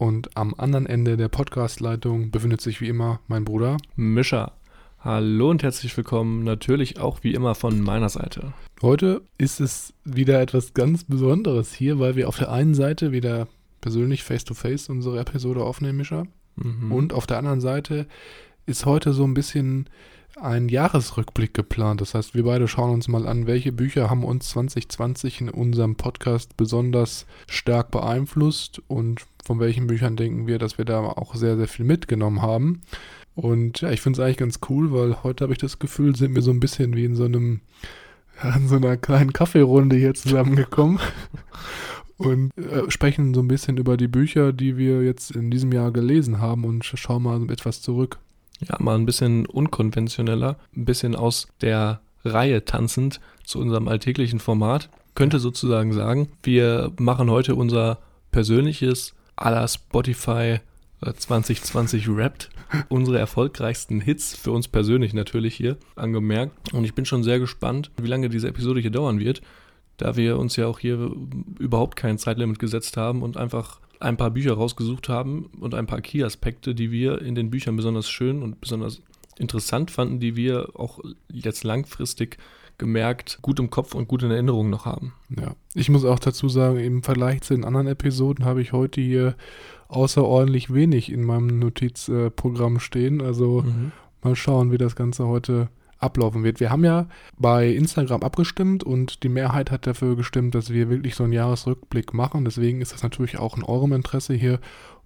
und am anderen Ende der Podcastleitung befindet sich wie immer mein Bruder Mischa. Hallo und herzlich willkommen, natürlich auch wie immer von meiner Seite. Heute ist es wieder etwas ganz Besonderes hier, weil wir auf der einen Seite wieder persönlich face-to-face -face unsere Episode aufnehmen, Mischa. Mhm. Und auf der anderen Seite ist heute so ein bisschen ein Jahresrückblick geplant. Das heißt, wir beide schauen uns mal an, welche Bücher haben uns 2020 in unserem Podcast besonders stark beeinflusst und von welchen Büchern denken wir, dass wir da auch sehr, sehr viel mitgenommen haben. Und ja, ich finde es eigentlich ganz cool, weil heute habe ich das Gefühl, sind wir so ein bisschen wie in so einem, ja, in so einer kleinen Kaffeerunde hier zusammengekommen. und äh, sprechen so ein bisschen über die Bücher, die wir jetzt in diesem Jahr gelesen haben und schauen mal etwas zurück ja, mal ein bisschen unkonventioneller, ein bisschen aus der Reihe tanzend zu unserem alltäglichen Format. Könnte sozusagen sagen, wir machen heute unser persönliches à la Spotify 2020 äh, Wrapped. Unsere erfolgreichsten Hits für uns persönlich natürlich hier angemerkt. Und ich bin schon sehr gespannt, wie lange diese Episode hier dauern wird, da wir uns ja auch hier überhaupt kein Zeitlimit gesetzt haben und einfach ein paar Bücher rausgesucht haben und ein paar Key-Aspekte, die wir in den Büchern besonders schön und besonders interessant fanden, die wir auch jetzt langfristig gemerkt gut im Kopf und gut in Erinnerung noch haben. Ja, ich muss auch dazu sagen, im Vergleich zu den anderen Episoden habe ich heute hier außerordentlich wenig in meinem Notizprogramm stehen. Also mhm. mal schauen, wie das Ganze heute ablaufen wird. Wir haben ja bei Instagram abgestimmt und die Mehrheit hat dafür gestimmt, dass wir wirklich so einen Jahresrückblick machen. Deswegen ist das natürlich auch in eurem Interesse hier.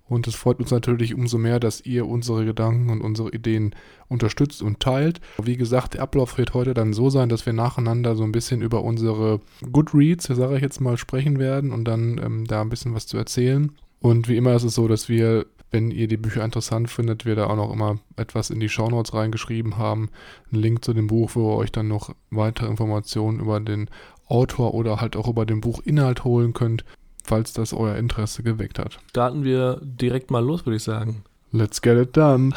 Und es freut uns natürlich umso mehr, dass ihr unsere Gedanken und unsere Ideen unterstützt und teilt. Wie gesagt, der Ablauf wird heute dann so sein, dass wir nacheinander so ein bisschen über unsere Goodreads, sage ich jetzt mal, sprechen werden und dann ähm, da ein bisschen was zu erzählen. Und wie immer ist es so, dass wir wenn ihr die Bücher interessant findet, wir da auch noch immer etwas in die Shownotes reingeschrieben haben. Ein Link zu dem Buch, wo ihr euch dann noch weitere Informationen über den Autor oder halt auch über den Buchinhalt holen könnt, falls das euer Interesse geweckt hat. Starten wir direkt mal los, würde ich sagen. Let's get it done.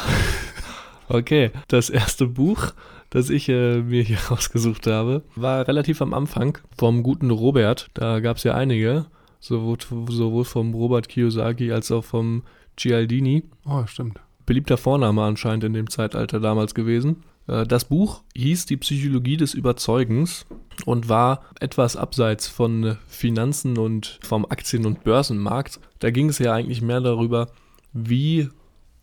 okay, das erste Buch, das ich äh, mir hier rausgesucht habe, war relativ am Anfang vom guten Robert. Da gab es ja einige, sowohl, sowohl vom Robert Kiyosaki als auch vom Gialdini. Oh, stimmt. Beliebter Vorname anscheinend in dem Zeitalter damals gewesen. Äh, das Buch hieß Die Psychologie des Überzeugens und war etwas abseits von Finanzen und vom Aktien- und Börsenmarkt. Da ging es ja eigentlich mehr darüber, wie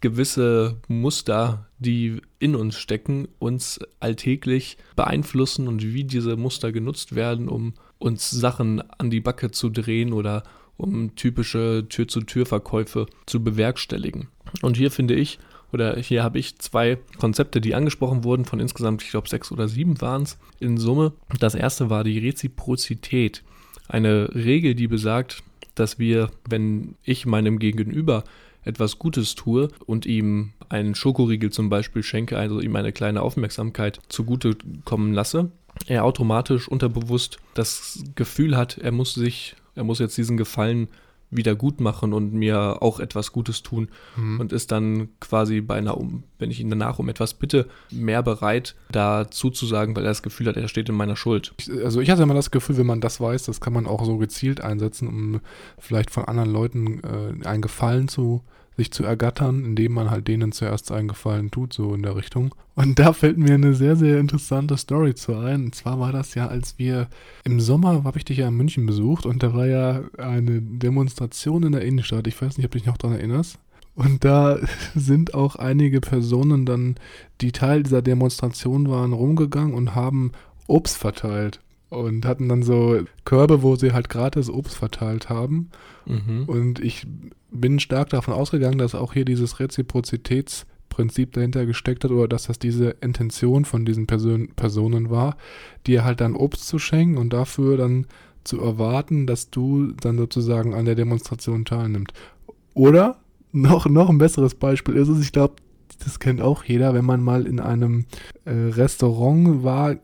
gewisse Muster, die in uns stecken, uns alltäglich beeinflussen und wie diese Muster genutzt werden, um uns Sachen an die Backe zu drehen oder um typische Tür-zu-Tür-Verkäufe zu bewerkstelligen. Und hier finde ich, oder hier habe ich zwei Konzepte, die angesprochen wurden, von insgesamt, ich glaube, sechs oder sieben waren es in Summe. Das erste war die Reziprozität. Eine Regel, die besagt, dass wir, wenn ich meinem Gegenüber etwas Gutes tue und ihm einen Schokoriegel zum Beispiel schenke, also ihm eine kleine Aufmerksamkeit zugute kommen lasse, er automatisch unterbewusst das Gefühl hat, er muss sich er muss jetzt diesen Gefallen wieder gut machen und mir auch etwas Gutes tun mhm. und ist dann quasi bei einer, wenn ich ihn danach um etwas bitte, mehr bereit, da zuzusagen, weil er das Gefühl hat, er steht in meiner Schuld. Also ich hatte immer das Gefühl, wenn man das weiß, das kann man auch so gezielt einsetzen, um vielleicht von anderen Leuten äh, einen Gefallen zu sich zu ergattern, indem man halt denen zuerst einen Gefallen tut, so in der Richtung. Und da fällt mir eine sehr, sehr interessante Story zu ein. Und zwar war das ja, als wir im Sommer, habe ich dich ja in München besucht und da war ja eine Demonstration in der Innenstadt. Ich weiß nicht, ob du dich noch daran erinnerst. Und da sind auch einige Personen dann, die Teil dieser Demonstration waren, rumgegangen und haben Obst verteilt. Und hatten dann so Körbe, wo sie halt gratis Obst verteilt haben. Mhm. Und ich bin stark davon ausgegangen, dass auch hier dieses Reziprozitätsprinzip dahinter gesteckt hat oder dass das diese Intention von diesen Person Personen war, dir halt dann Obst zu schenken und dafür dann zu erwarten, dass du dann sozusagen an der Demonstration teilnimmst. Oder noch, noch ein besseres Beispiel ist es, ich glaube, das kennt auch jeder, wenn man mal in einem äh, Restaurant war,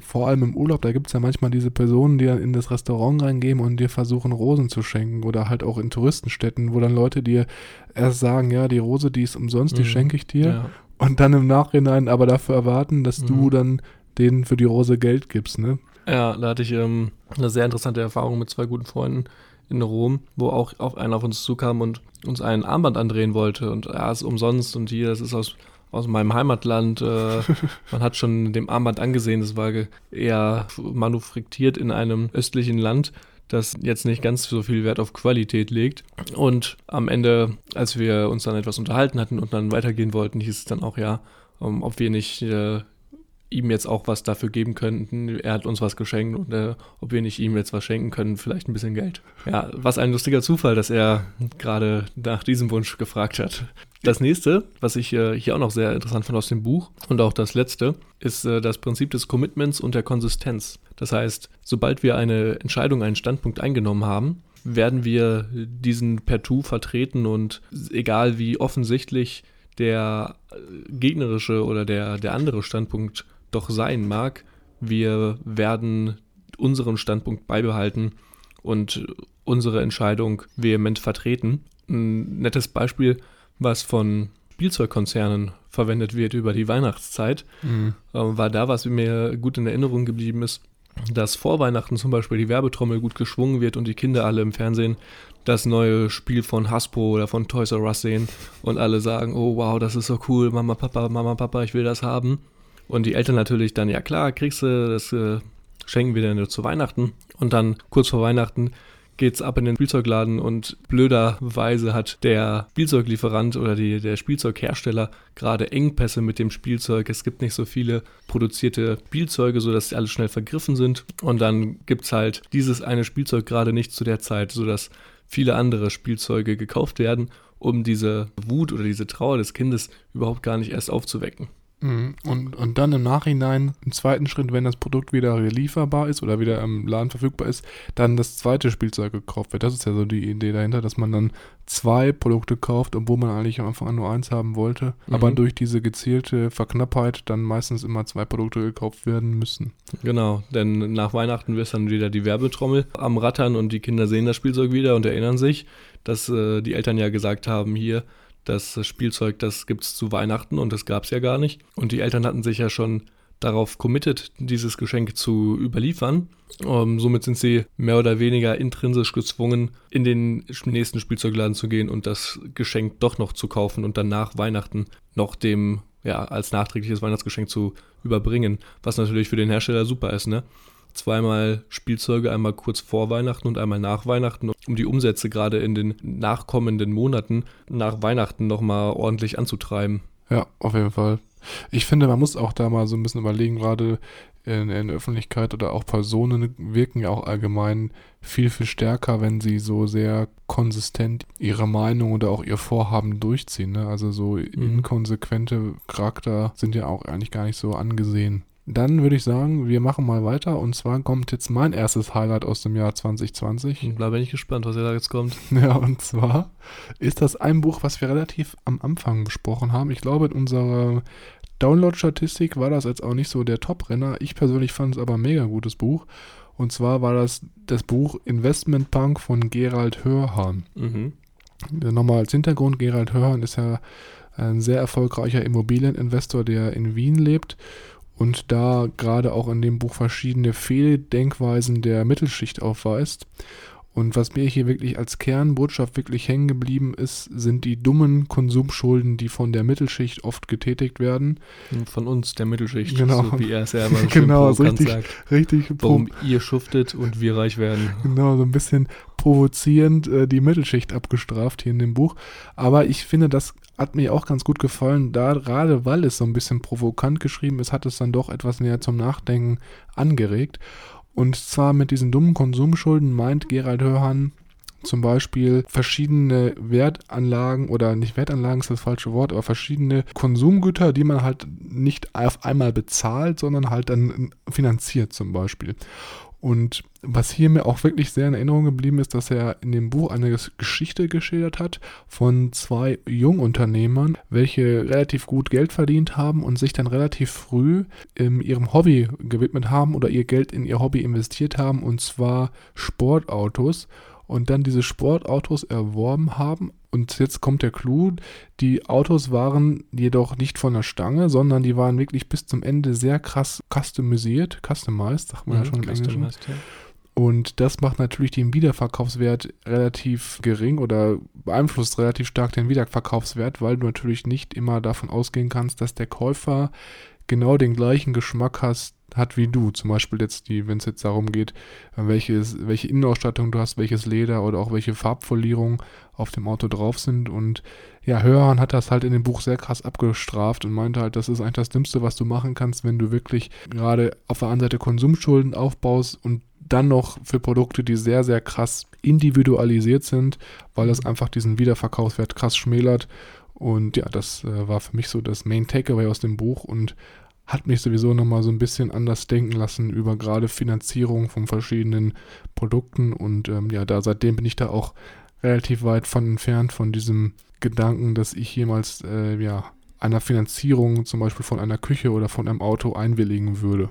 vor allem im Urlaub, da gibt es ja manchmal diese Personen, die dann in das Restaurant reingehen und dir versuchen, Rosen zu schenken oder halt auch in Touristenstädten, wo dann Leute dir erst sagen, ja, die Rose, die ist umsonst, die mhm. schenke ich dir ja. und dann im Nachhinein aber dafür erwarten, dass mhm. du dann denen für die Rose Geld gibst, ne? Ja, da hatte ich ähm, eine sehr interessante Erfahrung mit zwei guten Freunden in Rom, wo auch auf einer auf uns zukam und uns ein Armband andrehen wollte und er ja, ist umsonst und hier, das ist aus, aus meinem Heimatland. Äh, man hat schon dem Armband angesehen, das war eher manufaktiert in einem östlichen Land, das jetzt nicht ganz so viel Wert auf Qualität legt. Und am Ende, als wir uns dann etwas unterhalten hatten und dann weitergehen wollten, hieß es dann auch ja, um, ähm, ob wir nicht äh, ihm jetzt auch was dafür geben könnten. Er hat uns was geschenkt und äh, ob wir nicht ihm jetzt was schenken können, vielleicht ein bisschen Geld. Ja, was ein lustiger Zufall, dass er gerade nach diesem Wunsch gefragt hat. Das nächste, was ich äh, hier auch noch sehr interessant fand aus dem Buch und auch das letzte, ist äh, das Prinzip des Commitments und der Konsistenz. Das heißt, sobald wir eine Entscheidung, einen Standpunkt eingenommen haben, werden wir diesen per Tu vertreten und egal wie offensichtlich der äh, gegnerische oder der, der andere Standpunkt doch sein mag, wir werden unseren Standpunkt beibehalten und unsere Entscheidung vehement vertreten. Ein nettes Beispiel, was von Spielzeugkonzernen verwendet wird über die Weihnachtszeit, mhm. äh, war da, was mir gut in Erinnerung geblieben ist, dass vor Weihnachten zum Beispiel die Werbetrommel gut geschwungen wird und die Kinder alle im Fernsehen das neue Spiel von Hasbro oder von Toys R Us sehen und alle sagen, oh wow, das ist so cool, Mama, Papa, Mama, Papa, ich will das haben. Und die Eltern natürlich dann, ja klar, kriegst du, das äh, schenken wir dir nur zu Weihnachten. Und dann kurz vor Weihnachten geht's ab in den Spielzeugladen und blöderweise hat der Spielzeuglieferant oder die, der Spielzeughersteller gerade Engpässe mit dem Spielzeug. Es gibt nicht so viele produzierte Spielzeuge, sodass sie alle schnell vergriffen sind. Und dann gibt's halt dieses eine Spielzeug gerade nicht zu der Zeit, sodass viele andere Spielzeuge gekauft werden, um diese Wut oder diese Trauer des Kindes überhaupt gar nicht erst aufzuwecken. Mhm. Und, und dann im Nachhinein, im zweiten Schritt, wenn das Produkt wieder lieferbar ist oder wieder im Laden verfügbar ist, dann das zweite Spielzeug gekauft wird. Das ist ja so die Idee dahinter, dass man dann zwei Produkte kauft, obwohl man eigentlich am Anfang an nur eins haben wollte. Mhm. Aber durch diese gezielte Verknappheit dann meistens immer zwei Produkte gekauft werden müssen. Genau, denn nach Weihnachten wird dann wieder die Werbetrommel am Rattern und die Kinder sehen das Spielzeug wieder und erinnern sich, dass äh, die Eltern ja gesagt haben, hier, das Spielzeug, das gibt es zu Weihnachten und das gab es ja gar nicht. Und die Eltern hatten sich ja schon darauf committed, dieses Geschenk zu überliefern. Ähm, somit sind sie mehr oder weniger intrinsisch gezwungen, in den nächsten Spielzeugladen zu gehen und das Geschenk doch noch zu kaufen und dann nach Weihnachten noch dem, ja, als nachträgliches Weihnachtsgeschenk zu überbringen. Was natürlich für den Hersteller super ist, ne? Zweimal Spielzeuge, einmal kurz vor Weihnachten und einmal nach Weihnachten, um die Umsätze gerade in den nachkommenden Monaten nach Weihnachten nochmal ordentlich anzutreiben. Ja, auf jeden Fall. Ich finde, man muss auch da mal so ein bisschen überlegen, gerade in, in der Öffentlichkeit oder auch Personen wirken ja auch allgemein viel, viel stärker, wenn sie so sehr konsistent ihre Meinung oder auch ihr Vorhaben durchziehen. Ne? Also so mhm. inkonsequente Charakter sind ja auch eigentlich gar nicht so angesehen. Dann würde ich sagen, wir machen mal weiter. Und zwar kommt jetzt mein erstes Highlight aus dem Jahr 2020. Da bin ich gespannt, was da jetzt kommt. Ja, und zwar ist das ein Buch, was wir relativ am Anfang besprochen haben. Ich glaube, in unserer Download-Statistik war das jetzt auch nicht so der Top-Renner. Ich persönlich fand es aber ein mega gutes Buch. Und zwar war das das Buch Investment Punk von Gerald Hörhan. Mhm. Nochmal als Hintergrund, Gerald Hörhan ist ja ein sehr erfolgreicher Immobilieninvestor, der in Wien lebt und da gerade auch in dem Buch verschiedene Fehldenkweisen der Mittelschicht aufweist. Und was mir hier wirklich als Kernbotschaft wirklich hängen geblieben ist, sind die dummen Konsumschulden, die von der Mittelschicht oft getätigt werden. Von uns, der Mittelschicht, genau. so wie er es immer genau, so richtig, sagt. Richtig warum ihr schuftet und wir reich werden. Genau, so ein bisschen provozierend äh, die Mittelschicht abgestraft hier in dem Buch. Aber ich finde, das hat mir auch ganz gut gefallen, da gerade weil es so ein bisschen provokant geschrieben ist, hat es dann doch etwas näher zum Nachdenken angeregt. Und zwar mit diesen dummen Konsumschulden meint Gerald Hörhan zum Beispiel verschiedene Wertanlagen oder nicht Wertanlagen ist das falsche Wort, aber verschiedene Konsumgüter, die man halt nicht auf einmal bezahlt, sondern halt dann finanziert zum Beispiel. Und was hier mir auch wirklich sehr in Erinnerung geblieben ist, dass er in dem Buch eine Geschichte geschildert hat von zwei Jungunternehmern, welche relativ gut Geld verdient haben und sich dann relativ früh in ihrem Hobby gewidmet haben oder ihr Geld in ihr Hobby investiert haben, und zwar Sportautos und dann diese Sportautos erworben haben. Und jetzt kommt der Clou, die Autos waren jedoch nicht von der Stange, sondern die waren wirklich bis zum Ende sehr krass customisiert, customized, sagt man ja, ja schon im Englischen. Ja. Und das macht natürlich den Wiederverkaufswert relativ gering oder beeinflusst relativ stark den Wiederverkaufswert, weil du natürlich nicht immer davon ausgehen kannst, dass der Käufer genau den gleichen Geschmack hast, hat wie du. Zum Beispiel jetzt die, wenn es jetzt darum geht, welches, welche Innenausstattung du hast, welches Leder oder auch welche Farbfolierungen auf dem Auto drauf sind. Und ja, Hörhan hat das halt in dem Buch sehr krass abgestraft und meinte halt, das ist eigentlich das Dümmste, was du machen kannst, wenn du wirklich gerade auf der anderen Seite Konsumschulden aufbaust und dann noch für Produkte, die sehr, sehr krass individualisiert sind, weil das einfach diesen Wiederverkaufswert krass schmälert. Und ja, das äh, war für mich so das Main Takeaway aus dem Buch und hat mich sowieso nochmal so ein bisschen anders denken lassen über gerade Finanzierung von verschiedenen Produkten. Und ähm, ja, da seitdem bin ich da auch relativ weit von entfernt von diesem Gedanken, dass ich jemals äh, ja, einer Finanzierung zum Beispiel von einer Küche oder von einem Auto einwilligen würde.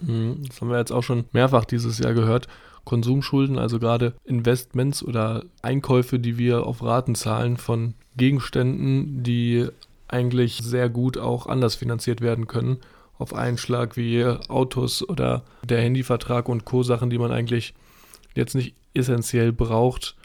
Mhm, das haben wir jetzt auch schon mehrfach dieses Jahr gehört. Konsumschulden, also gerade Investments oder Einkäufe, die wir auf Raten zahlen von Gegenständen, die eigentlich sehr gut auch anders finanziert werden können auf einen Schlag wie Autos oder der Handyvertrag und Co. Sachen, die man eigentlich jetzt nicht essentiell braucht,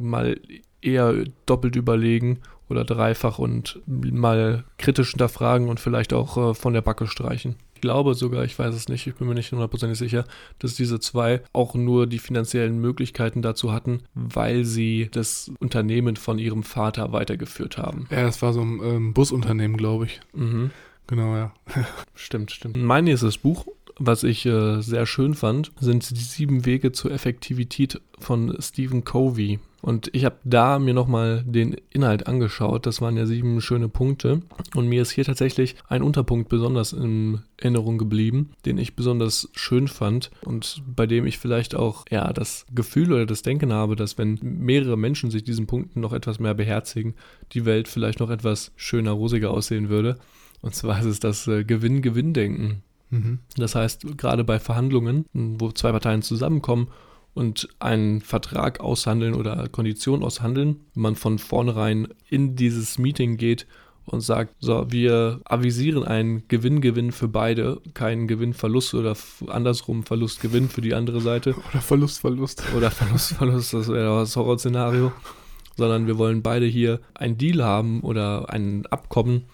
mal eher doppelt überlegen oder dreifach und mal kritisch hinterfragen und vielleicht auch äh, von der Backe streichen. Ich glaube sogar, ich weiß es nicht, ich bin mir nicht hundertprozentig sicher, dass diese zwei auch nur die finanziellen Möglichkeiten dazu hatten, weil sie das Unternehmen von ihrem Vater weitergeführt haben. Ja, das war so ein ähm, Busunternehmen, glaube ich. Mhm. Genau, ja. stimmt, stimmt. Mein nächstes Buch, was ich äh, sehr schön fand, sind die sieben Wege zur Effektivität von Stephen Covey. Und ich habe da mir nochmal den Inhalt angeschaut. Das waren ja sieben schöne Punkte. Und mir ist hier tatsächlich ein Unterpunkt besonders in Erinnerung geblieben, den ich besonders schön fand und bei dem ich vielleicht auch ja das Gefühl oder das Denken habe, dass wenn mehrere Menschen sich diesen Punkten noch etwas mehr beherzigen, die Welt vielleicht noch etwas schöner, rosiger aussehen würde. Und zwar ist es das äh, Gewinn-Gewinn-Denken. Mhm. Das heißt, gerade bei Verhandlungen, wo zwei Parteien zusammenkommen und einen Vertrag aushandeln oder Konditionen aushandeln, wenn man von vornherein in dieses Meeting geht und sagt, so, wir avisieren einen Gewinn-Gewinn für beide, keinen Gewinn-Verlust oder andersrum Verlust-Gewinn für die andere Seite. Oder Verlust-Verlust. Oder Verlust-Verlust, das wäre das Horrorszenario. Sondern wir wollen beide hier einen Deal haben oder ein Abkommen,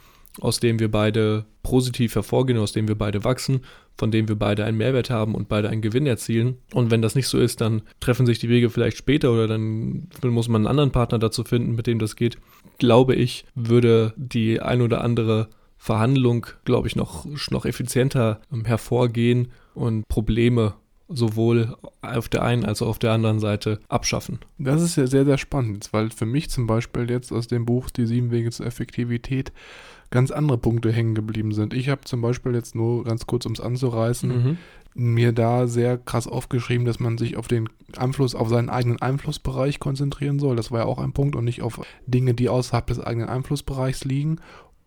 aus dem wir beide positiv hervorgehen, aus dem wir beide wachsen, von dem wir beide einen Mehrwert haben und beide einen Gewinn erzielen. Und wenn das nicht so ist, dann treffen sich die Wege vielleicht später oder dann muss man einen anderen Partner dazu finden, mit dem das geht. Glaube ich, würde die ein oder andere Verhandlung, glaube ich, noch, noch effizienter hervorgehen und Probleme sowohl auf der einen als auch auf der anderen Seite abschaffen. Das ist ja sehr, sehr spannend, weil für mich zum Beispiel jetzt aus dem Buch Die sieben Wege zur Effektivität ganz andere Punkte hängen geblieben sind. Ich habe zum Beispiel jetzt nur ganz kurz, um es anzureißen, mhm. mir da sehr krass aufgeschrieben, dass man sich auf den Einfluss, auf seinen eigenen Einflussbereich konzentrieren soll. Das war ja auch ein Punkt und nicht auf Dinge, die außerhalb des eigenen Einflussbereichs liegen.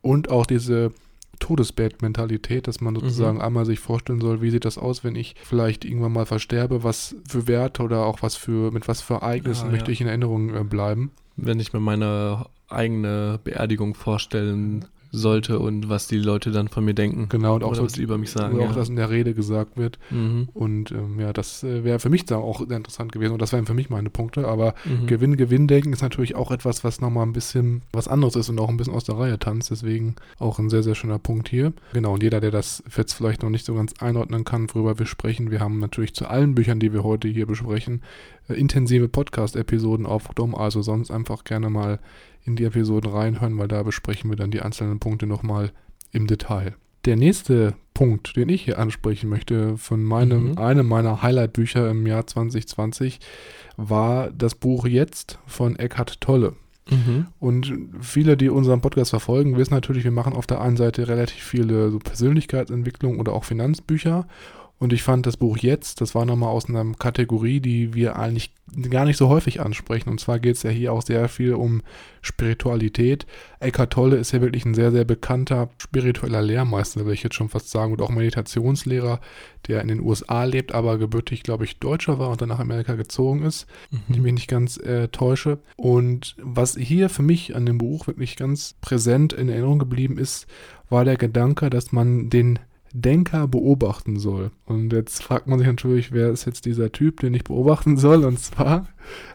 Und auch diese Todesbett-Mentalität, dass man mhm. sozusagen mhm. einmal sich vorstellen soll, wie sieht das aus, wenn ich vielleicht irgendwann mal versterbe, was für Werte oder auch was für, mit was für Ereignissen ah, möchte ja. ich in Erinnerung äh, bleiben. Wenn ich mir meine eigene Beerdigung vorstellen sollte und was die Leute dann von mir denken. Genau, und auch Oder was sie über mich sagen. Oder auch, ja. dass in der Rede gesagt wird. Mhm. Und ähm, ja, das äh, wäre für mich da auch sehr interessant gewesen. Und das wären für mich meine Punkte. Aber Mhm. Gewinn-Gewinn-Denken ist natürlich auch etwas, was nochmal ein bisschen was anderes ist und auch ein bisschen aus der Reihe tanzt. Deswegen auch ein sehr, sehr schöner Punkt hier. Genau, und jeder, der das jetzt vielleicht noch nicht so ganz einordnen kann, worüber wir sprechen, wir haben natürlich zu allen Büchern, die wir heute hier besprechen, äh, intensive Podcast-Episoden aufgenommen. Also sonst einfach gerne mal in die Episoden reinhören, weil da besprechen wir dann die einzelnen Punkte nochmal im Detail. Der nächste Punkt, den ich hier ansprechen möchte, von meinem, Mhm. einem meiner Highlight-Bücher im Jahr 2020, war das Buch Jetzt von Eckhart Tolle. Mhm. Und viele, die unseren Podcast verfolgen, wissen natürlich, wir machen auf der einen Seite relativ viele so Persönlichkeitsentwicklung oder auch Finanzbücher. Und ich fand das Buch jetzt, das war nochmal aus einer Kategorie, die wir eigentlich gar nicht so häufig ansprechen. Und zwar geht es ja hier auch sehr viel um Spiritualität. Eckhart Tolle ist ja wirklich ein sehr, sehr bekannter spiritueller Lehrmeister, will ich jetzt schon fast sagen, und auch Meditationslehrer, der in den USA lebt, aber gebürtig, glaube ich, Deutscher war und dann nach Amerika gezogen ist wenn ich mich nicht ganz äh, täusche. Und was hier für mich an dem Buch wirklich ganz präsent in Erinnerung geblieben ist, war der Gedanke, dass man den Denker beobachten soll. Und jetzt fragt man sich natürlich, wer ist jetzt dieser Typ, den ich beobachten soll? Und zwar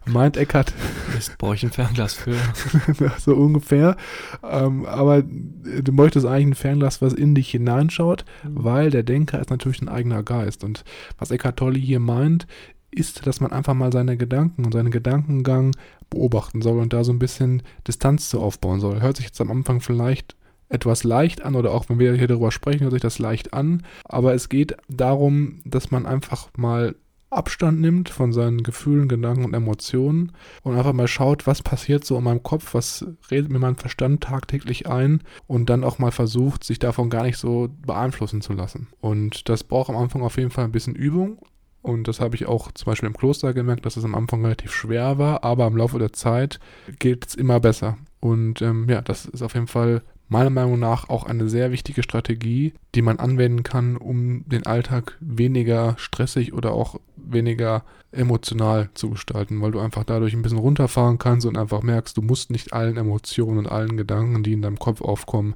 meint Eckhart Jetzt brauche ich ein Fernglas für. so ungefähr. Ähm, aber du möchtest eigentlich ein Fernglas, was in dich hineinschaut, weil der Denker ist natürlich ein eigener Geist. Und was Eckhart Tolle hier meint, ist, dass man einfach mal seine Gedanken und seinen Gedankengang beobachten soll und da so ein bisschen Distanz zu aufbauen soll. Hört sich jetzt am Anfang vielleicht etwas leicht an oder auch wenn wir hier darüber sprechen, hört sich das leicht an. Aber es geht darum, dass man einfach mal Abstand nimmt von seinen Gefühlen, Gedanken und Emotionen und einfach mal schaut, was passiert so in meinem Kopf, was redet mir mein Verstand tagtäglich ein und dann auch mal versucht, sich davon gar nicht so beeinflussen zu lassen. Und das braucht am Anfang auf jeden Fall ein bisschen Übung. Und das habe ich auch zum Beispiel im Kloster gemerkt, dass es am Anfang relativ schwer war, aber im Laufe der Zeit geht es immer besser. Und ähm, ja, das ist auf jeden Fall meiner Meinung nach auch eine sehr wichtige Strategie, die man anwenden kann, um den Alltag weniger stressig oder auch weniger emotional zu gestalten, weil du einfach dadurch ein bisschen runterfahren kannst und einfach merkst, du musst nicht allen Emotionen und allen Gedanken, die in deinem Kopf aufkommen,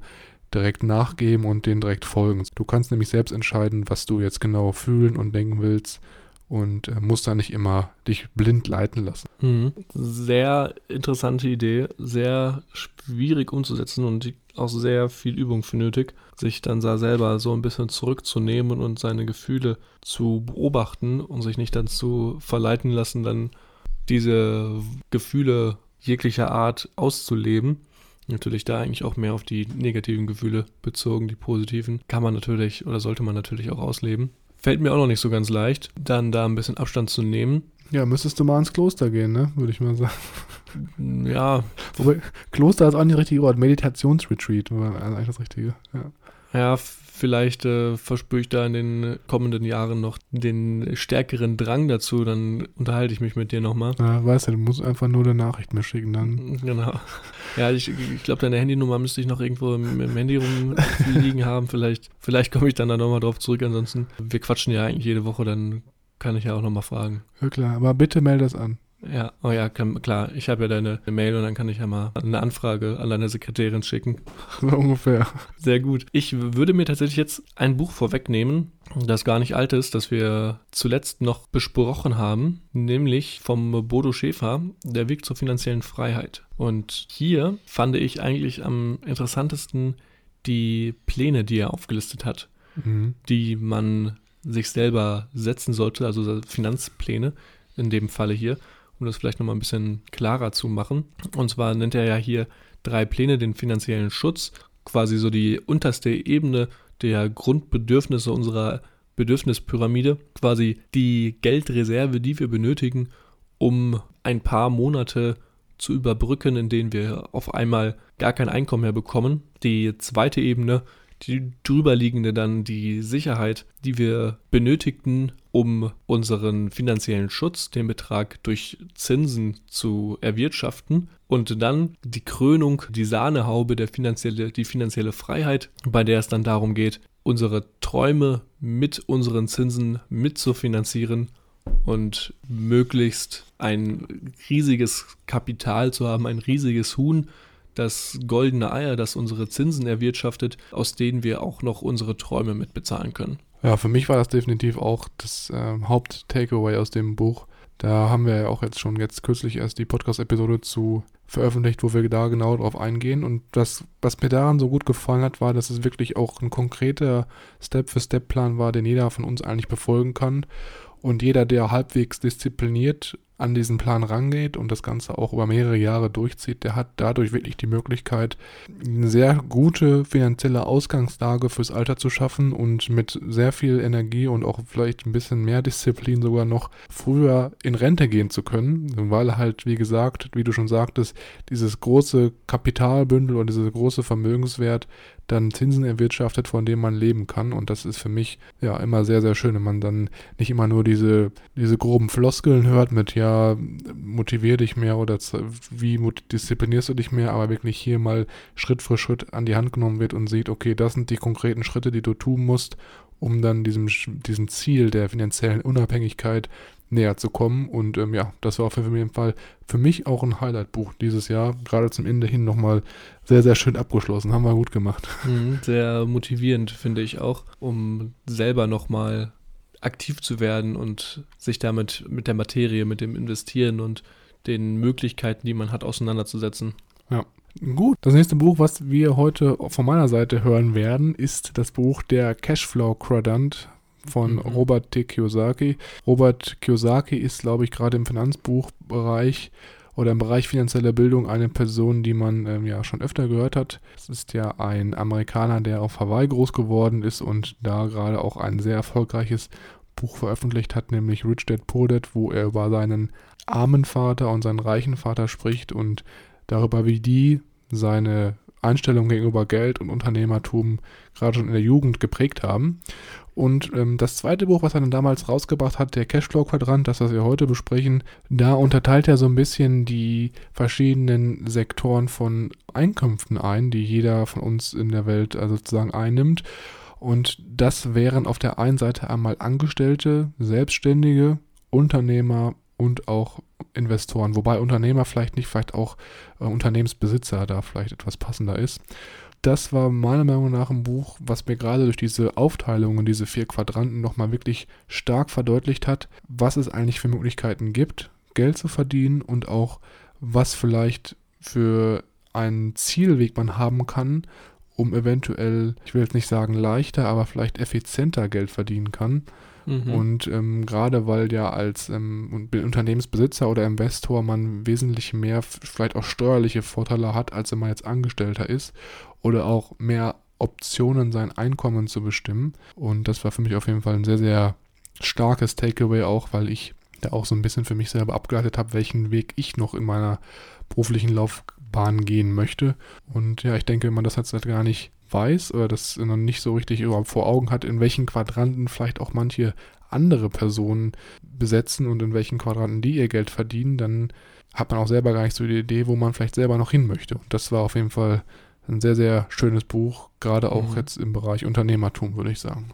direkt nachgeben und denen direkt folgen. Du kannst nämlich selbst entscheiden, was du jetzt genau fühlen und denken willst und äh, musst da nicht immer dich blind leiten lassen. Mhm. Sehr interessante Idee, sehr schwierig umzusetzen und auch sehr viel Übung für nötig, sich dann da selber so ein bisschen zurückzunehmen und seine Gefühle zu beobachten und sich nicht dann zu verleiten lassen, dann diese Gefühle jeglicher Art auszuleben. Natürlich da eigentlich auch mehr auf die negativen Gefühle bezogen, die positiven, kann man natürlich oder sollte man natürlich auch ausleben. Fällt mir auch noch nicht so ganz leicht, dann da ein bisschen Abstand zu nehmen. Ja, müsstest du mal ins Kloster gehen, ne? Würde ich mal sagen. Ja, Wobei, Kloster ist auch nicht das richtige Wort. Meditationsretreat war eigentlich das Richtige. Ja. Ja, vielleicht äh, verspüre ich da in den kommenden Jahren noch den stärkeren Drang dazu, dann unterhalte ich mich mit dir nochmal. Ja, weißt du, du musst einfach nur eine Nachricht mir schicken, dann. Genau. Ja, ich, ich glaube, deine Handynummer müsste ich noch irgendwo im, im Handy rumliegen haben. Vielleicht, vielleicht komme ich dann da nochmal drauf zurück. Ansonsten, wir quatschen ja eigentlich jede Woche, dann kann ich ja auch nochmal fragen. Ja klar, aber bitte melde das an. Ja, oh ja, kann, klar. Ich habe ja deine Mail und dann kann ich ja mal eine Anfrage an deine Sekretärin schicken. So ungefähr. Sehr gut. Ich würde mir tatsächlich jetzt ein Buch vorwegnehmen, das gar nicht alt ist, das wir zuletzt noch besprochen haben, nämlich vom Bodo Schäfer, Der Weg zur finanziellen Freiheit. Und hier fand ich eigentlich am interessantesten die Pläne, die er aufgelistet hat, Mhm. die man sich selber setzen sollte, also Finanzpläne in dem Falle hier, um das vielleicht nochmal ein bisschen klarer zu machen. Und zwar nennt er ja hier drei Pläne, den finanziellen Schutz, quasi so die unterste Ebene der Grundbedürfnisse unserer Bedürfnispyramide, quasi die Geldreserve, die wir benötigen, um ein paar Monate zu überbrücken, in denen wir auf einmal gar kein Einkommen mehr bekommen. Die zweite Ebene, die drüberliegende dann die Sicherheit, die wir benötigten, um unseren finanziellen Schutz, den Betrag durch Zinsen zu erwirtschaften. Und dann die Krönung, die Sahnehaube, der finanzielle, die finanzielle Freiheit, bei der es dann darum geht, unsere Träume mit unseren Zinsen mitzufinanzieren und möglichst ein riesiges Kapital zu haben, ein riesiges Huhn, das goldene Eier, das unsere Zinsen erwirtschaftet, aus denen wir auch noch unsere Träume mitbezahlen können. Ja, für mich war das definitiv auch das äh, Haupt-Takeaway aus dem Buch. Da haben wir ja auch jetzt schon jetzt kürzlich erst die Podcast-Episode zu veröffentlicht, wo wir da genau drauf eingehen. Und das, was mir daran so gut gefallen hat, war, dass es wirklich auch ein konkreter Step-für-Step-Plan war, den jeder von uns eigentlich befolgen kann. Und jeder, der halbwegs diszipliniert an diesen Plan rangeht und das Ganze auch über mehrere Jahre durchzieht, der hat dadurch wirklich die Möglichkeit, eine sehr gute finanzielle Ausgangslage fürs Alter zu schaffen und mit sehr viel Energie und auch vielleicht ein bisschen mehr Disziplin sogar noch früher in Rente gehen zu können, weil halt, wie gesagt, wie du schon sagtest, dieses große Kapitalbündel und dieser große Vermögenswert dann Zinsen erwirtschaftet, von denen man leben kann. Und das ist für mich ja immer sehr, sehr schön, wenn man dann nicht immer nur diese, diese groben Floskeln hört mit, ja, motivier dich mehr oder wie disziplinierst du dich mehr, aber wirklich hier mal Schritt für Schritt an die Hand genommen wird und sieht, okay, das sind die konkreten Schritte, die du tun musst, um dann diesem, diesem Ziel der finanziellen Unabhängigkeit näher zu kommen. Und ähm, ja, das war auf jeden Fall für mich auch ein Highlight-Buch dieses Jahr. Gerade zum Ende hin nochmal sehr, sehr schön abgeschlossen. Haben wir gut gemacht. Mhm, sehr motivierend, finde ich auch, um selber nochmal aktiv zu werden und sich damit mit der Materie, mit dem Investieren und den Möglichkeiten, die man hat, auseinanderzusetzen. Ja. Gut, das nächste Buch, was wir heute von meiner Seite hören werden, ist das Buch Der Cashflow Quadrant von mhm. Robert T. Kiyosaki. Robert Kiyosaki ist, glaube ich, gerade im Finanzbuchbereich oder im Bereich finanzieller Bildung eine Person, die man ähm, ja schon öfter gehört hat. Es ist ja ein Amerikaner, der auf Hawaii groß geworden ist und da gerade auch ein sehr erfolgreiches Buch veröffentlicht hat, nämlich Rich Dad Poor Dad, wo er über seinen armen Vater und seinen reichen Vater spricht und darüber, wie die seine Einstellung gegenüber Geld und Unternehmertum gerade schon in der Jugend geprägt haben. Und ähm, das zweite Buch, was er dann damals rausgebracht hat, der Cashflow-Quadrant, das, was wir heute besprechen, da unterteilt er so ein bisschen die verschiedenen Sektoren von Einkünften ein, die jeder von uns in der Welt also sozusagen einnimmt. Und das wären auf der einen Seite einmal Angestellte, Selbstständige, Unternehmer und auch Investoren, wobei Unternehmer vielleicht nicht, vielleicht auch äh, Unternehmensbesitzer da vielleicht etwas passender ist. Das war meiner Meinung nach ein Buch, was mir gerade durch diese Aufteilung und diese vier Quadranten nochmal wirklich stark verdeutlicht hat, was es eigentlich für Möglichkeiten gibt, Geld zu verdienen und auch was vielleicht für einen Zielweg man haben kann, um eventuell, ich will jetzt nicht sagen leichter, aber vielleicht effizienter Geld verdienen kann. Mhm. Und ähm, gerade weil ja als ähm, Unternehmensbesitzer oder Investor man wesentlich mehr, vielleicht auch steuerliche Vorteile hat, als wenn man jetzt Angestellter ist oder auch mehr Optionen, sein Einkommen zu bestimmen. Und das war für mich auf jeden Fall ein sehr, sehr starkes Takeaway auch, weil ich da auch so ein bisschen für mich selber abgeleitet habe, welchen Weg ich noch in meiner beruflichen Laufbahn gehen möchte. Und ja, ich denke, wenn man das jetzt halt gar nicht weiß oder das noch nicht so richtig überhaupt vor Augen hat, in welchen Quadranten vielleicht auch manche andere Personen besetzen und in welchen Quadranten die ihr Geld verdienen, dann hat man auch selber gar nicht so die Idee, wo man vielleicht selber noch hin möchte. Und das war auf jeden Fall ein sehr, sehr schönes Buch, gerade auch mhm. jetzt im Bereich Unternehmertum, würde ich sagen.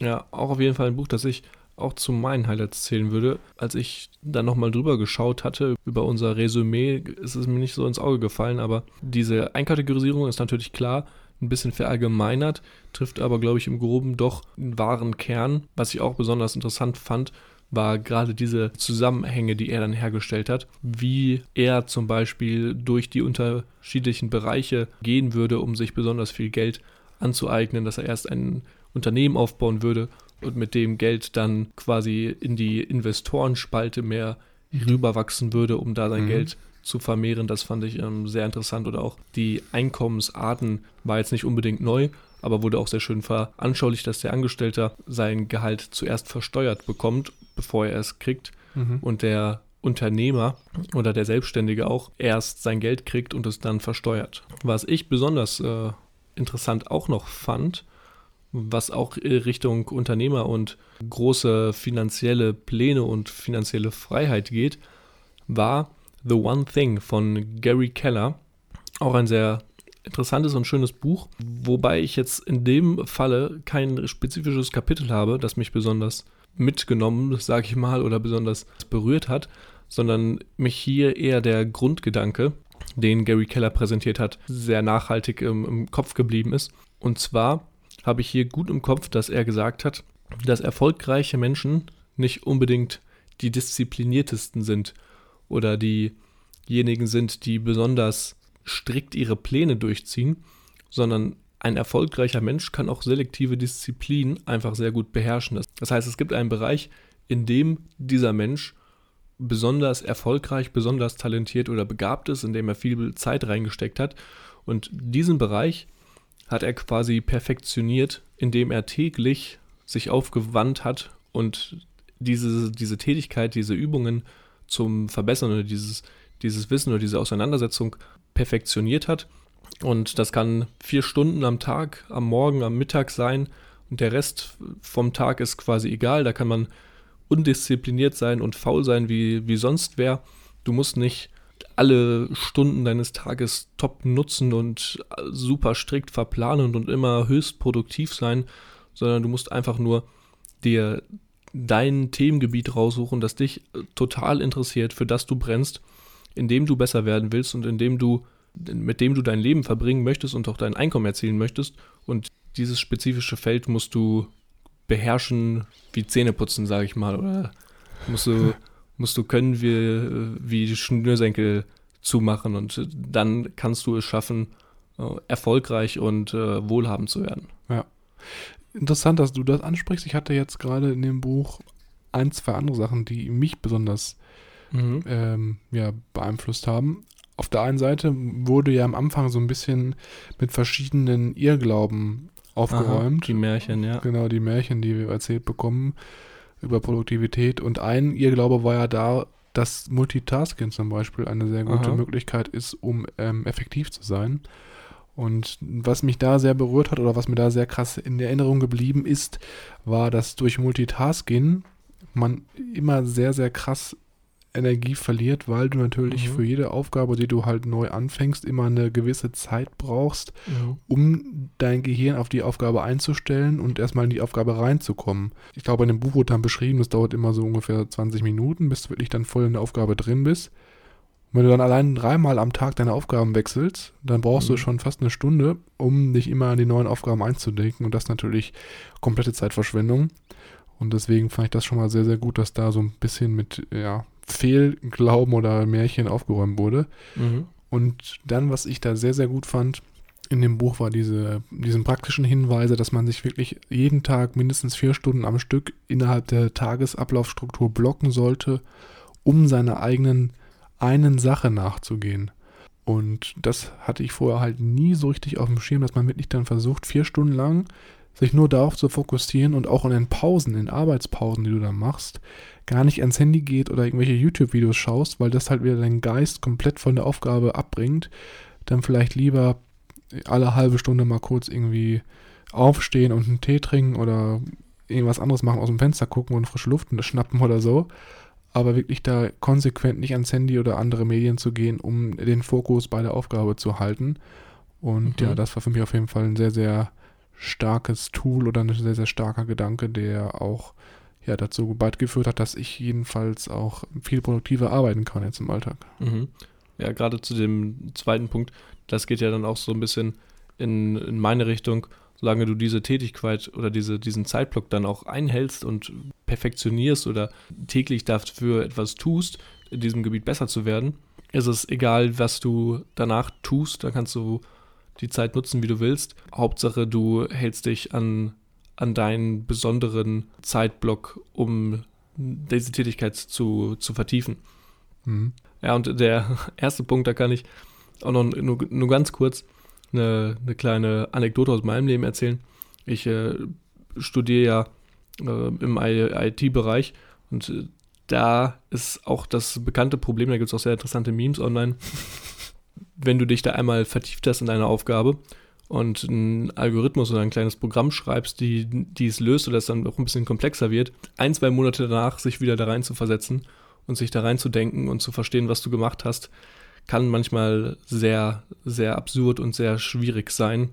Ja, auch auf jeden Fall ein Buch, das ich auch zu meinen Highlights zählen würde. Als ich dann nochmal drüber geschaut hatte, über unser Resümee, ist es mir nicht so ins Auge gefallen, aber diese Einkategorisierung ist natürlich klar ein bisschen verallgemeinert, trifft aber, glaube ich, im Groben doch einen wahren Kern. Was ich auch besonders interessant fand, war gerade diese Zusammenhänge, die er dann hergestellt hat, wie er zum Beispiel durch die unterschiedlichen Bereiche gehen würde, um sich besonders viel Geld anzueignen, dass er erst ein Unternehmen aufbauen würde und mit dem Geld dann quasi in die Investorenspalte mehr rüberwachsen würde, um da sein mhm. Geld zu vermehren. Das fand ich ähm, sehr interessant. Oder auch die Einkommensarten war jetzt nicht unbedingt neu, aber wurde auch sehr schön veranschaulicht, dass der Angestellte sein Gehalt zuerst versteuert bekommt, bevor er es kriegt. Mhm. Und der Unternehmer oder der Selbstständige auch erst sein Geld kriegt und es dann versteuert. Was ich besonders äh, interessant auch noch fand, was auch Richtung Unternehmer und große finanzielle Pläne und finanzielle Freiheit geht, war The One Thing von Gary Keller. Auch ein sehr interessantes und schönes Buch, wobei ich jetzt in dem Falle kein spezifisches Kapitel habe, das mich besonders mitgenommen, sage ich mal, oder besonders berührt hat, sondern mich hier eher der Grundgedanke den Gary Keller präsentiert hat, sehr nachhaltig im, im Kopf geblieben ist. Und zwar habe ich hier gut im Kopf, dass er gesagt hat, dass erfolgreiche Menschen nicht unbedingt die diszipliniertesten sind oder diejenigen sind, die besonders strikt ihre Pläne durchziehen, sondern ein erfolgreicher Mensch kann auch selektive Disziplin einfach sehr gut beherrschen. Das heißt, es gibt einen Bereich, in dem dieser Mensch besonders erfolgreich, besonders talentiert oder begabt ist, in dem er viel Zeit reingesteckt hat. Und diesen Bereich hat er quasi perfektioniert, indem er täglich sich aufgewandt hat und diese, diese Tätigkeit, diese Übungen zum Verbessern oder dieses, dieses Wissen oder diese Auseinandersetzung perfektioniert hat. Und das kann vier Stunden am Tag, am Morgen, am Mittag sein. Und der Rest vom Tag ist quasi egal. Da kann man undiszipliniert sein und faul sein, wie, wie sonst wer. Du musst nicht alle Stunden deines Tages top nutzen und super strikt verplanen und immer höchst produktiv sein, sondern du musst einfach nur dir dein Themengebiet raussuchen, das dich total interessiert, für das du brennst, in dem du besser werden willst und in dem du, mit dem du dein Leben verbringen möchtest und auch dein Einkommen erzielen möchtest. Und dieses spezifische Feld musst du beherrschen wie Zähneputzen, sage ich mal, oder musst du, musst du können wie, wie Schnürsenkel zumachen und dann kannst du es schaffen, äh, erfolgreich und äh, wohlhabend zu werden. Ja. Interessant, dass du das ansprichst. Ich hatte jetzt gerade in dem Buch ein, zwei andere Sachen, die mich besonders mhm. ähm, ja, beeinflusst haben. Auf der einen Seite wurde ja am Anfang so ein bisschen mit verschiedenen Irrglauben aufgeräumt. Aha, die Märchen, ja. Genau, die Märchen, die wir erzählt bekommen über Produktivität. Und ein Irrglaube war ja da, dass Multitasking zum Beispiel eine sehr gute Aha. Möglichkeit ist, um ähm, effektiv zu sein. Und was mich da sehr berührt hat oder was mir da sehr krass in Erinnerung geblieben ist, war, dass durch Multitasking man immer sehr, sehr krass Energie verliert, weil du natürlich mhm. für jede Aufgabe, die du halt neu anfängst, immer eine gewisse Zeit brauchst, mhm. um dein Gehirn auf die Aufgabe einzustellen und erstmal in die Aufgabe reinzukommen. Ich glaube, in dem Buch wurde dann beschrieben, das dauert immer so ungefähr 20 Minuten, bis du wirklich dann voll in der Aufgabe drin bist. Und wenn du dann allein dreimal am Tag deine Aufgaben wechselst, dann brauchst mhm. du schon fast eine Stunde, um dich immer an die neuen Aufgaben einzudenken und das natürlich komplette Zeitverschwendung. Und deswegen fand ich das schon mal sehr, sehr gut, dass da so ein bisschen mit, ja, Fehlglauben oder Märchen aufgeräumt wurde. Mhm. Und dann, was ich da sehr, sehr gut fand, in dem Buch war diese, diesen praktischen Hinweise, dass man sich wirklich jeden Tag mindestens vier Stunden am Stück innerhalb der Tagesablaufstruktur blocken sollte, um seiner eigenen einen Sache nachzugehen. Und das hatte ich vorher halt nie so richtig auf dem Schirm, dass man wirklich dann versucht, vier Stunden lang sich nur darauf zu fokussieren und auch in den Pausen, in Arbeitspausen, die du da machst, gar nicht ans Handy geht oder irgendwelche YouTube-Videos schaust, weil das halt wieder deinen Geist komplett von der Aufgabe abbringt, dann vielleicht lieber alle halbe Stunde mal kurz irgendwie aufstehen und einen Tee trinken oder irgendwas anderes machen, aus dem Fenster gucken und frische Luft schnappen oder so. Aber wirklich da konsequent nicht ans Handy oder andere Medien zu gehen, um den Fokus bei der Aufgabe zu halten. Und mhm. ja, das war für mich auf jeden Fall ein sehr, sehr starkes Tool oder ein sehr, sehr starker Gedanke, der auch ja, dazu beigeführt hat, dass ich jedenfalls auch viel produktiver arbeiten kann jetzt im Alltag. Mhm. Ja, gerade zu dem zweiten Punkt, das geht ja dann auch so ein bisschen in, in meine Richtung, solange du diese Tätigkeit oder diese, diesen Zeitblock dann auch einhältst und perfektionierst oder täglich dafür etwas tust, in diesem Gebiet besser zu werden, ist es egal, was du danach tust, da kannst du die Zeit nutzen, wie du willst. Hauptsache, du hältst dich an, an deinen besonderen Zeitblock, um diese Tätigkeit zu, zu vertiefen. Mhm. Ja, und der erste Punkt, da kann ich auch noch nur, nur ganz kurz eine, eine kleine Anekdote aus meinem Leben erzählen. Ich äh, studiere ja äh, im IT-Bereich und äh, da ist auch das bekannte Problem, da gibt es auch sehr interessante Memes online wenn du dich da einmal vertieft hast in deine Aufgabe und einen Algorithmus oder ein kleines Programm schreibst, die, die es löst oder es dann auch ein bisschen komplexer wird, ein, zwei Monate danach sich wieder da rein zu versetzen und sich da rein zu denken und zu verstehen, was du gemacht hast, kann manchmal sehr, sehr absurd und sehr schwierig sein.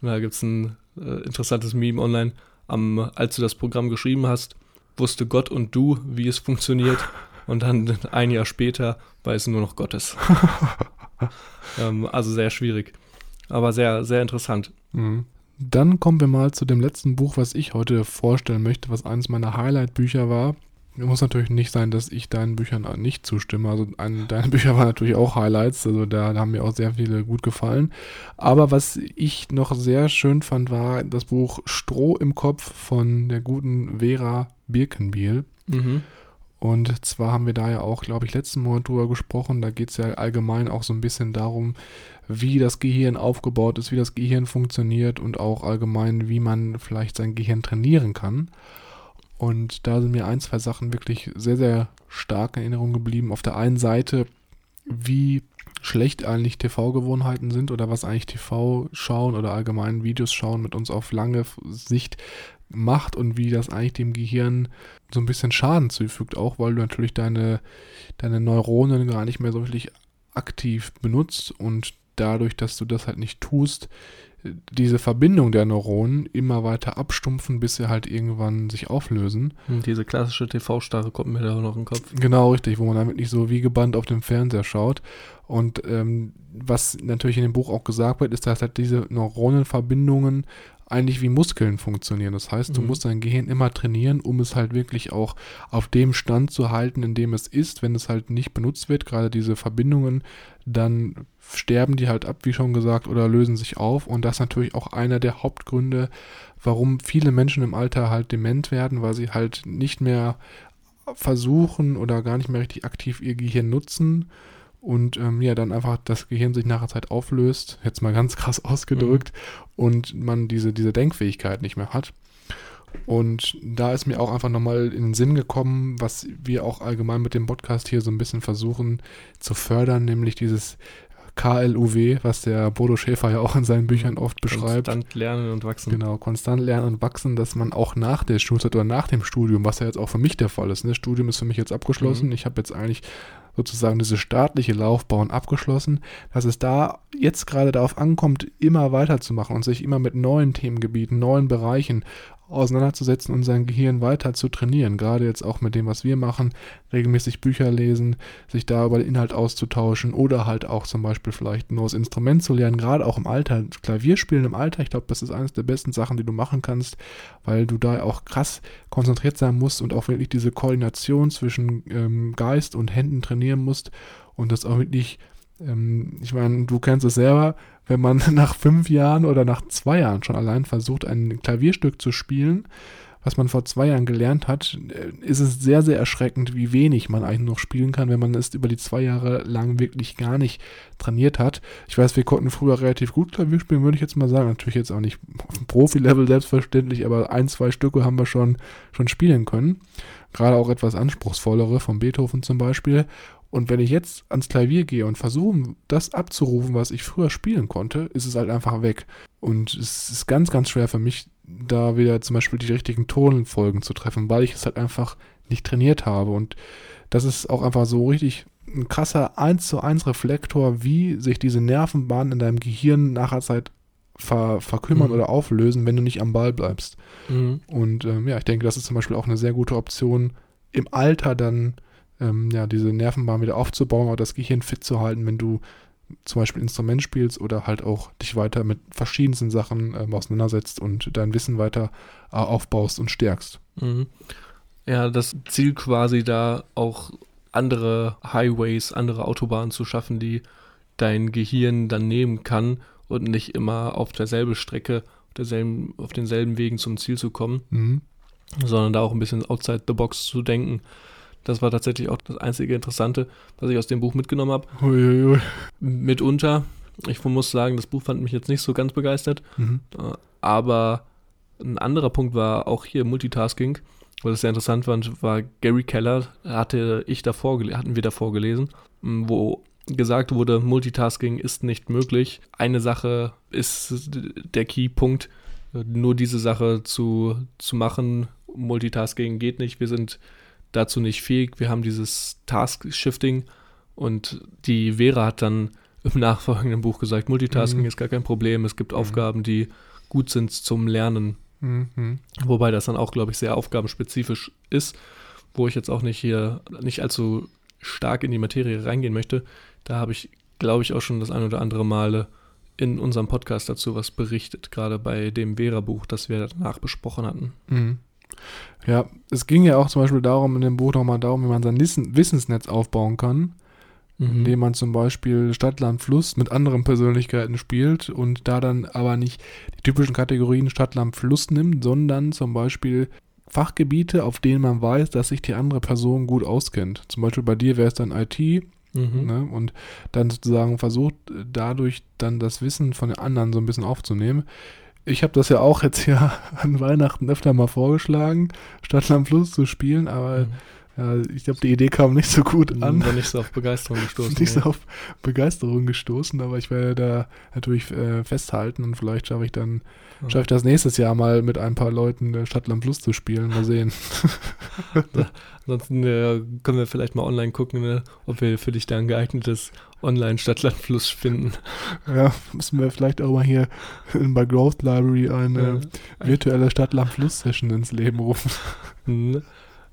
Und da gibt es ein äh, interessantes Meme online. Am, als du das Programm geschrieben hast, wusste Gott und du, wie es funktioniert. Und dann ein Jahr später weiß nur noch Gottes. ähm, also sehr schwierig. Aber sehr, sehr interessant. Mhm. Dann kommen wir mal zu dem letzten Buch, was ich heute vorstellen möchte, was eines meiner Highlight-Bücher war. Muss natürlich nicht sein, dass ich deinen Büchern nicht zustimme. Also ein, deine Bücher waren natürlich auch Highlights. Also da, da, haben mir auch sehr viele gut gefallen. Aber was ich noch sehr schön fand, war das Buch Stroh im Kopf von der guten Vera Birkenbiel. Mhm. Und zwar haben wir da ja auch, glaube ich, letzten Monat drüber gesprochen. Da geht es ja allgemein auch so ein bisschen darum, wie das Gehirn aufgebaut ist, wie das Gehirn funktioniert und auch allgemein, wie man vielleicht sein Gehirn trainieren kann. Und da sind mir ein, zwei Sachen wirklich sehr, sehr stark in Erinnerung geblieben. Auf der einen Seite, wie schlecht eigentlich TV-Gewohnheiten sind oder was eigentlich TV schauen oder allgemein Videos schauen mit uns auf lange Sicht macht und wie das eigentlich dem Gehirn so ein bisschen Schaden zufügt, auch weil du natürlich deine, deine Neuronen gar nicht mehr so wirklich aktiv benutzt und dadurch, dass du das halt nicht tust, diese Verbindung der Neuronen immer weiter abstumpfen, bis sie halt irgendwann sich auflösen. Hm, diese klassische TV-Starre kommt mir da noch im Kopf. Genau, richtig, wo man dann wirklich so wie gebannt auf dem Fernseher schaut. Und ähm, was natürlich in dem Buch auch gesagt wird, ist, dass halt diese Neuronenverbindungen eigentlich wie Muskeln funktionieren. Das heißt, du mhm. musst dein Gehirn immer trainieren, um es halt wirklich auch auf dem Stand zu halten, in dem es ist. Wenn es halt nicht benutzt wird, gerade diese Verbindungen, dann sterben die halt ab, wie schon gesagt, oder lösen sich auf. Und das ist natürlich auch einer der Hauptgründe, warum viele Menschen im Alter halt dement werden, weil sie halt nicht mehr versuchen oder gar nicht mehr richtig aktiv ihr Gehirn nutzen und ähm, ja, dann einfach das Gehirn sich nach der Zeit auflöst, jetzt mal ganz krass ausgedrückt, mhm. und man diese, diese Denkfähigkeit nicht mehr hat. Und da ist mir auch einfach nochmal in den Sinn gekommen, was wir auch allgemein mit dem Podcast hier so ein bisschen versuchen zu fördern, nämlich dieses KLUW, was der Bodo Schäfer ja auch in seinen Büchern oft beschreibt. Konstant lernen und wachsen. Genau, konstant lernen und wachsen, dass man auch nach der Schulzeit oder nach dem Studium, was ja jetzt auch für mich der Fall ist, ne? Studium ist für mich jetzt abgeschlossen. Mhm. Ich habe jetzt eigentlich sozusagen diese staatliche Laufbahn abgeschlossen, dass es da jetzt gerade darauf ankommt, immer weiterzumachen und sich immer mit neuen Themengebieten, neuen Bereichen auseinanderzusetzen und sein Gehirn weiter zu trainieren. Gerade jetzt auch mit dem, was wir machen, regelmäßig Bücher lesen, sich da über den Inhalt auszutauschen oder halt auch zum Beispiel vielleicht ein neues Instrument zu lernen, gerade auch im Alter. Klavierspielen im Alter, ich glaube, das ist eines der besten Sachen, die du machen kannst, weil du da auch krass konzentriert sein musst und auch wirklich diese Koordination zwischen ähm, Geist und Händen trainieren musst und das auch wirklich ähm, ich meine, du kennst es selber, wenn man nach fünf Jahren oder nach zwei Jahren schon allein versucht, ein Klavierstück zu spielen, was man vor zwei Jahren gelernt hat, äh, ist es sehr, sehr erschreckend, wie wenig man eigentlich noch spielen kann, wenn man es über die zwei Jahre lang wirklich gar nicht trainiert hat. Ich weiß, wir konnten früher relativ gut Klavier spielen, würde ich jetzt mal sagen. Natürlich jetzt auch nicht auf dem Profi-Level selbstverständlich, aber ein, zwei Stücke haben wir schon, schon spielen können. Gerade auch etwas anspruchsvollere, von Beethoven zum Beispiel. Und wenn ich jetzt ans Klavier gehe und versuche, das abzurufen, was ich früher spielen konnte, ist es halt einfach weg. Und es ist ganz, ganz schwer für mich, da wieder zum Beispiel die richtigen Tonfolgen zu treffen, weil ich es halt einfach nicht trainiert habe. Und das ist auch einfach so richtig ein krasser 1 zu 1 Reflektor, wie sich diese Nervenbahnen in deinem Gehirn nachher Zeit ver verkümmern mhm. oder auflösen, wenn du nicht am Ball bleibst. Mhm. Und ähm, ja, ich denke, das ist zum Beispiel auch eine sehr gute Option, im Alter dann ähm, ja, diese Nervenbahn wieder aufzubauen oder das Gehirn fit zu halten, wenn du zum Beispiel Instrument spielst oder halt auch dich weiter mit verschiedensten Sachen ähm, auseinandersetzt und dein Wissen weiter äh, aufbaust und stärkst. Mhm. Ja, das Ziel quasi da auch andere Highways, andere Autobahnen zu schaffen, die dein Gehirn dann nehmen kann und nicht immer auf derselben Strecke, auf, derselben, auf denselben Wegen zum Ziel zu kommen, mhm. sondern da auch ein bisschen outside the box zu denken. Das war tatsächlich auch das einzige Interessante, was ich aus dem Buch mitgenommen habe. Uiuiui. Mitunter. Ich muss sagen, das Buch fand mich jetzt nicht so ganz begeistert. Mhm. Äh, aber ein anderer Punkt war auch hier Multitasking, weil es sehr interessant war, war Gary Keller, hatte ich davor, hatten wir davor gelesen, wo gesagt wurde, Multitasking ist nicht möglich. Eine Sache ist der Keypunkt, nur diese Sache zu, zu machen. Multitasking geht nicht. Wir sind dazu nicht fähig. Wir haben dieses Task-Shifting und die Vera hat dann im nachfolgenden Buch gesagt, Multitasking mhm. ist gar kein Problem. Es gibt mhm. Aufgaben, die gut sind zum Lernen. Mhm. Wobei das dann auch, glaube ich, sehr aufgabenspezifisch ist, wo ich jetzt auch nicht hier nicht allzu stark in die Materie reingehen möchte. Da habe ich glaube ich, auch schon das ein oder andere Male in unserem Podcast dazu was berichtet, gerade bei dem Vera-Buch, das wir danach besprochen hatten. Ja, es ging ja auch zum Beispiel darum, in dem Buch nochmal darum, wie man sein Wissensnetz aufbauen kann, mhm. indem man zum Beispiel Stadt, Land, Fluss mit anderen Persönlichkeiten spielt und da dann aber nicht die typischen Kategorien Stadt, Land, Fluss nimmt, sondern zum Beispiel Fachgebiete, auf denen man weiß, dass sich die andere Person gut auskennt. Zum Beispiel bei dir wäre es dann IT, Mhm. Ne? Und dann sozusagen versucht, dadurch dann das Wissen von den anderen so ein bisschen aufzunehmen. Ich habe das ja auch jetzt hier an Weihnachten öfter mal vorgeschlagen, Stadt am Fluss zu spielen, aber mhm. Ja, ich glaube, die Idee kam nicht so gut an. War nicht so auf Begeisterung gestoßen. nicht so auf Begeisterung gestoßen, aber ich werde da natürlich äh, festhalten und vielleicht schaffe ich dann, ja. schaffe ich das nächstes Jahr mal mit ein paar Leuten Stadtland Plus zu spielen. Mal sehen. Ansonsten äh, können wir vielleicht mal online gucken, ne, ob wir für dich da ein geeignetes Online-Stadtlandfluss finden. Ja, müssen wir vielleicht auch mal hier bei Growth Library eine ja. virtuelle Stadtlandfluss-Session ins Leben rufen. Mhm.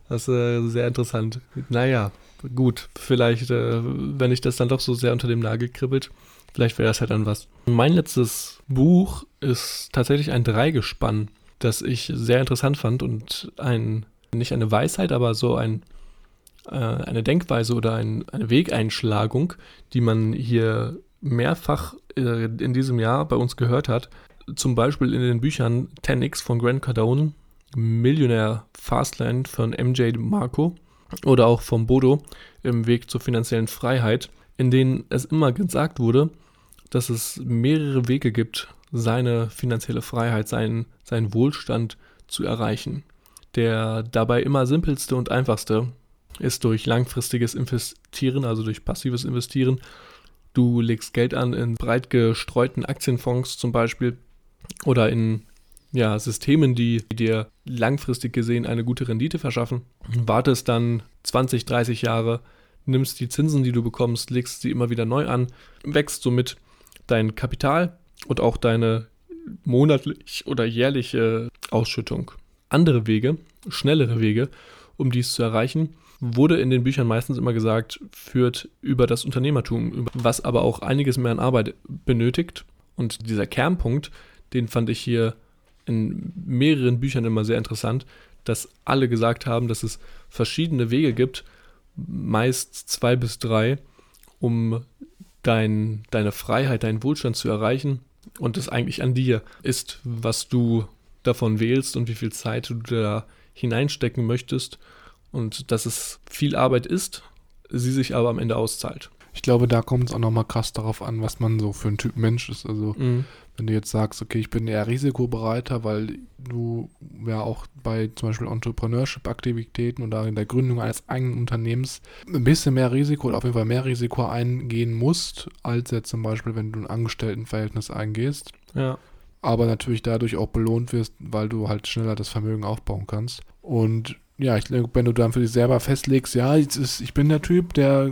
Das ist äh, sehr interessant. Naja, gut, vielleicht, äh, wenn ich das dann doch so sehr unter dem Nagel kribbelt, vielleicht wäre das ja dann was. Mein letztes Buch ist tatsächlich ein Dreigespann, das ich sehr interessant fand und ein nicht eine Weisheit, aber so ein, äh, eine Denkweise oder ein, eine Wegeinschlagung, die man hier mehrfach äh, in diesem Jahr bei uns gehört hat. Zum Beispiel in den Büchern 10x von Grant Cardone, Millionär Fastland von MJ Marco oder auch von Bodo im Weg zur finanziellen Freiheit, in denen es immer gesagt wurde, dass es mehrere Wege gibt, seine finanzielle Freiheit, seinen, seinen Wohlstand zu erreichen. Der dabei immer simpelste und einfachste ist durch langfristiges Investieren, also durch passives Investieren. Du legst Geld an in breit gestreuten Aktienfonds zum Beispiel oder in ja, Systemen, die dir langfristig gesehen eine gute Rendite verschaffen. Wartest dann 20, 30 Jahre, nimmst die Zinsen, die du bekommst, legst sie immer wieder neu an, wächst somit dein Kapital und auch deine monatlich oder jährliche Ausschüttung andere Wege, schnellere Wege, um dies zu erreichen, wurde in den Büchern meistens immer gesagt, führt über das Unternehmertum, was aber auch einiges mehr an Arbeit benötigt. Und dieser Kernpunkt, den fand ich hier in mehreren Büchern immer sehr interessant, dass alle gesagt haben, dass es verschiedene Wege gibt, meist zwei bis drei, um dein, deine Freiheit, deinen Wohlstand zu erreichen und es eigentlich an dir ist, was du davon wählst und wie viel Zeit du da hineinstecken möchtest und dass es viel Arbeit ist, sie sich aber am Ende auszahlt. Ich glaube, da kommt es auch nochmal krass darauf an, was man so für ein Typ Mensch ist. Also, mhm. Wenn du jetzt sagst, okay, ich bin eher risikobereiter, weil du ja auch bei zum Beispiel Entrepreneurship-Aktivitäten oder in der Gründung eines eigenen Unternehmens ein bisschen mehr Risiko oder auf jeden Fall mehr Risiko eingehen musst, als jetzt zum Beispiel, wenn du ein Angestelltenverhältnis eingehst. Ja aber natürlich dadurch auch belohnt wirst, weil du halt schneller das Vermögen aufbauen kannst. Und ja, ich denke, wenn du dann für dich selber festlegst, ja, ist, ich bin der Typ, der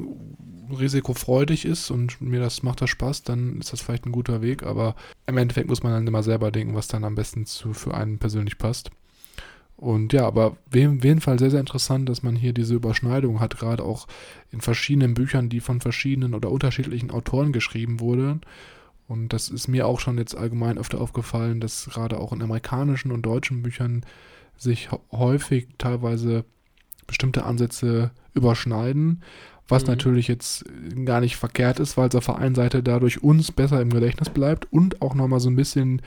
risikofreudig ist und mir das macht das Spaß, dann ist das vielleicht ein guter Weg, aber im Endeffekt muss man dann immer selber denken, was dann am besten zu, für einen persönlich passt. Und ja, aber auf jeden Fall sehr, sehr interessant, dass man hier diese Überschneidung hat, gerade auch in verschiedenen Büchern, die von verschiedenen oder unterschiedlichen Autoren geschrieben wurden. Und das ist mir auch schon jetzt allgemein öfter aufgefallen, dass gerade auch in amerikanischen und deutschen Büchern sich häufig teilweise bestimmte Ansätze überschneiden, was mhm. natürlich jetzt gar nicht verkehrt ist, weil es auf der einen Seite dadurch uns besser im Gedächtnis bleibt und auch nochmal so ein bisschen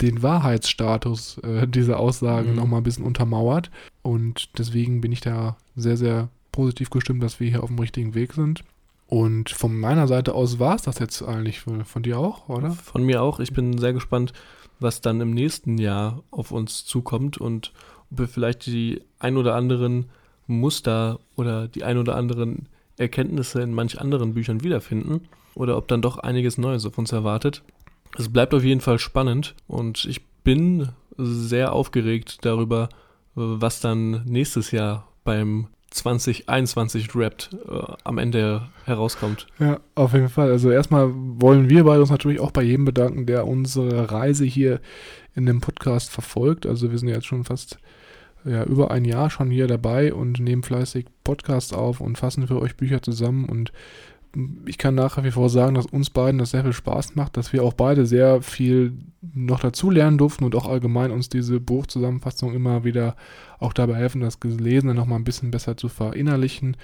den Wahrheitsstatus äh, dieser Aussagen mhm. nochmal ein bisschen untermauert. Und deswegen bin ich da sehr, sehr positiv gestimmt, dass wir hier auf dem richtigen Weg sind. Und von meiner Seite aus war es das jetzt eigentlich von, von, dir auch, oder? Von mir auch. Ich bin sehr gespannt, was dann im nächsten Jahr auf uns zukommt und ob wir vielleicht die ein oder anderen Muster oder die ein oder anderen Erkenntnisse in manch anderen Büchern wiederfinden oder ob dann doch einiges Neues auf uns erwartet. Es bleibt auf jeden Fall spannend und ich bin sehr aufgeregt darüber, was dann nächstes Jahr beim 2021 Wrapped äh, am Ende herauskommt. Ja, auf jeden Fall. Also erstmal wollen wir beide uns natürlich auch bei jedem bedanken, der unsere Reise hier in dem Podcast verfolgt. Also wir sind jetzt schon fast ja, über ein Jahr schon hier dabei und nehmen fleißig Podcasts auf und fassen für euch Bücher zusammen und ich kann nach wie vor sagen, dass uns beiden das sehr viel Spaß macht, dass wir auch beide sehr viel noch dazu lernen durften und auch allgemein uns diese Buchzusammenfassung immer wieder auch dabei helfen, das Gelesene nochmal ein bisschen besser zu verinnerlichen.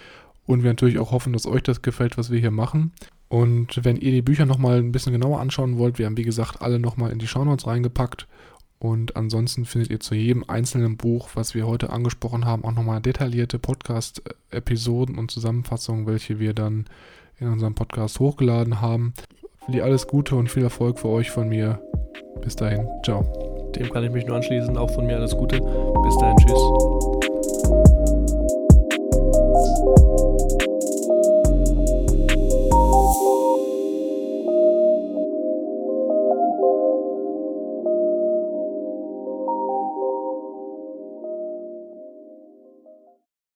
Und wir natürlich auch hoffen, dass euch das gefällt, was wir hier machen. Und wenn ihr die Bücher nochmal ein bisschen genauer anschauen wollt, wir haben wie gesagt alle nochmal in die Shownotes reingepackt. Und ansonsten findet ihr zu jedem einzelnen Buch, was wir heute angesprochen haben, auch nochmal detaillierte Podcast-Episoden und Zusammenfassungen, welche wir dann in unserem Podcast hochgeladen haben. Für alles Gute und viel Erfolg für euch von mir. Bis dahin, ciao. Dem kann ich mich nur anschließen. Auch von mir alles Gute. Bis dahin, tschüss.